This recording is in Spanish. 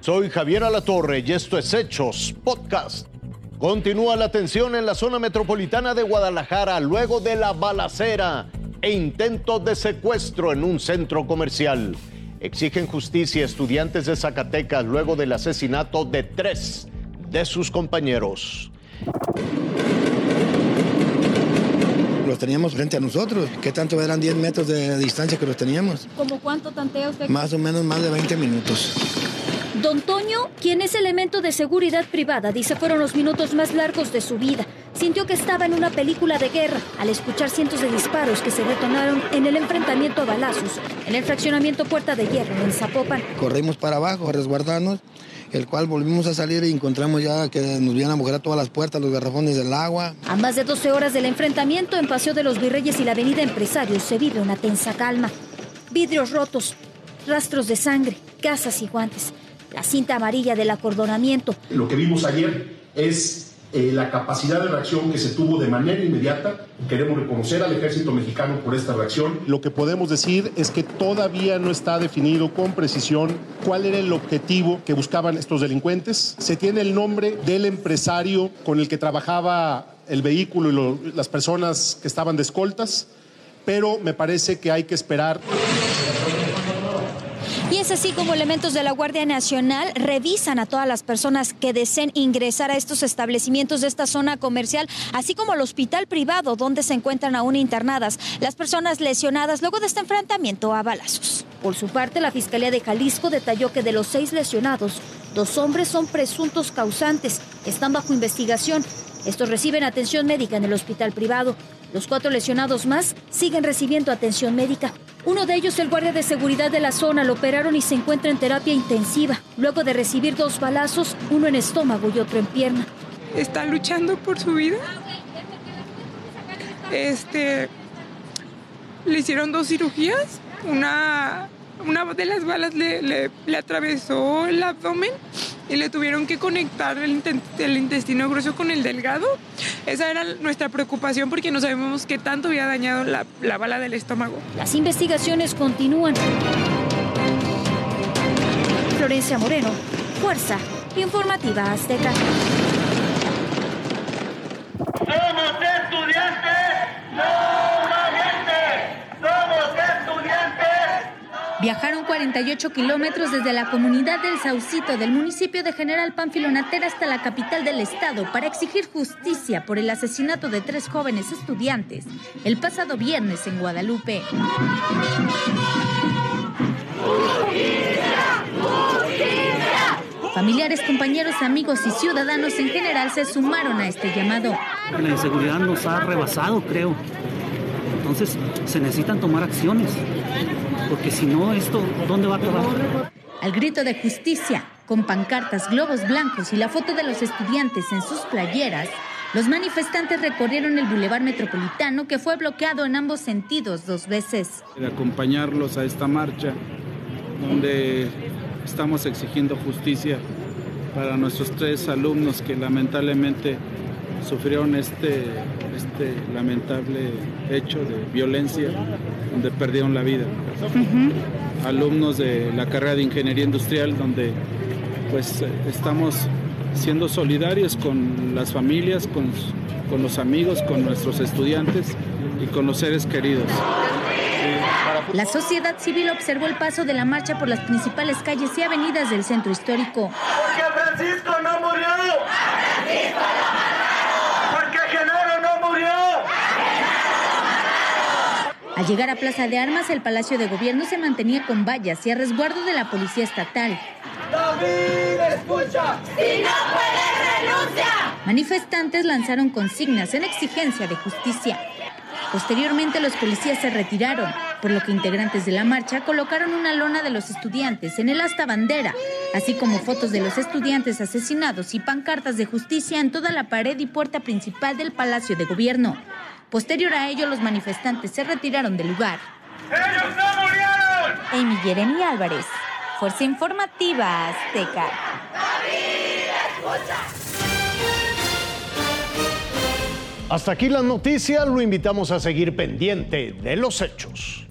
Soy Javier Alatorre y esto es Hechos Podcast. Continúa la tensión en la zona metropolitana de Guadalajara luego de la balacera e intento de secuestro en un centro comercial. Exigen justicia estudiantes de Zacatecas luego del asesinato de tres de sus compañeros. Los teníamos frente a nosotros. ¿Qué tanto eran 10 metros de distancia que los teníamos? ¿Cómo cuánto tantea usted? Más o menos más de 20 minutos. Don Toño, quien es elemento de seguridad privada, dice fueron los minutos más largos de su vida. Sintió que estaba en una película de guerra al escuchar cientos de disparos que se detonaron en el enfrentamiento a balazos en el fraccionamiento Puerta de Hierro en Zapopan. Corrimos para abajo a resguardarnos, el cual volvimos a salir y encontramos ya que nos vienen a mojar todas las puertas, los garrafones del agua. A más de 12 horas del enfrentamiento en Paseo de los Virreyes y la Avenida Empresarios se vive una tensa calma. Vidrios rotos, rastros de sangre, casas y guantes la cinta amarilla del acordonamiento. Lo que vimos ayer es eh, la capacidad de reacción que se tuvo de manera inmediata. Queremos reconocer al ejército mexicano por esta reacción. Lo que podemos decir es que todavía no está definido con precisión cuál era el objetivo que buscaban estos delincuentes. Se tiene el nombre del empresario con el que trabajaba el vehículo y las personas que estaban de escoltas, pero me parece que hay que esperar. Y es así como elementos de la Guardia Nacional revisan a todas las personas que deseen ingresar a estos establecimientos de esta zona comercial, así como al hospital privado donde se encuentran aún internadas las personas lesionadas luego de este enfrentamiento a balazos. Por su parte, la Fiscalía de Jalisco detalló que de los seis lesionados, dos hombres son presuntos causantes, están bajo investigación. Estos reciben atención médica en el hospital privado. Los cuatro lesionados más siguen recibiendo atención médica. Uno de ellos, el guardia de seguridad de la zona, lo operaron y se encuentra en terapia intensiva, luego de recibir dos balazos, uno en estómago y otro en pierna. Está luchando por su vida. Este, le hicieron dos cirugías, una una de las balas le, atravesó el abdomen y le tuvieron que conectar el, intestino grueso con el delgado. Esa era nuestra preocupación porque no sabemos qué tanto había dañado la, la bala del estómago. Las investigaciones continúan. Florencia Moreno, Fuerza Informativa Azteca. Somos estudiantes, no Somos estudiantes. Viajaron 48 kilómetros desde la comunidad del Saucito del municipio de General Panfilonatera hasta la capital del estado para exigir justicia por el asesinato de tres jóvenes estudiantes el pasado viernes en Guadalupe. Familiares, compañeros, amigos y ciudadanos en general se sumaron a este llamado. La inseguridad nos ha rebasado, creo. Entonces se necesitan tomar acciones porque si no, esto, ¿dónde va a acabar? Al grito de justicia, con pancartas, globos blancos y la foto de los estudiantes en sus playeras, los manifestantes recorrieron el bulevar metropolitano que fue bloqueado en ambos sentidos dos veces. De acompañarlos a esta marcha donde estamos exigiendo justicia para nuestros tres alumnos que lamentablemente sufrieron este, este lamentable hecho de violencia donde perdieron la vida. Alumnos de la carrera de Ingeniería Industrial donde pues estamos siendo solidarios con las familias, con, con los amigos, con nuestros estudiantes y con los seres queridos. La sociedad civil observó el paso de la marcha por las principales calles y avenidas del centro histórico. Porque Francisco no Porque Genaro no murió. Al llegar a Plaza de Armas, el Palacio de Gobierno se mantenía con vallas y a resguardo de la Policía Estatal. ¡David, escucha! ¡Si no puedes, renuncia! Manifestantes lanzaron consignas en exigencia de justicia. Posteriormente los policías se retiraron, por lo que integrantes de la marcha colocaron una lona de los estudiantes en el asta bandera, así como fotos de los estudiantes asesinados y pancartas de justicia en toda la pared y puerta principal del Palacio de Gobierno. Posterior a ello, los manifestantes se retiraron del lugar. ¡Ellos no murieron! Amy Jeremy Álvarez, Fuerza Informativa Azteca. Hasta aquí las noticias, lo invitamos a seguir pendiente de los hechos.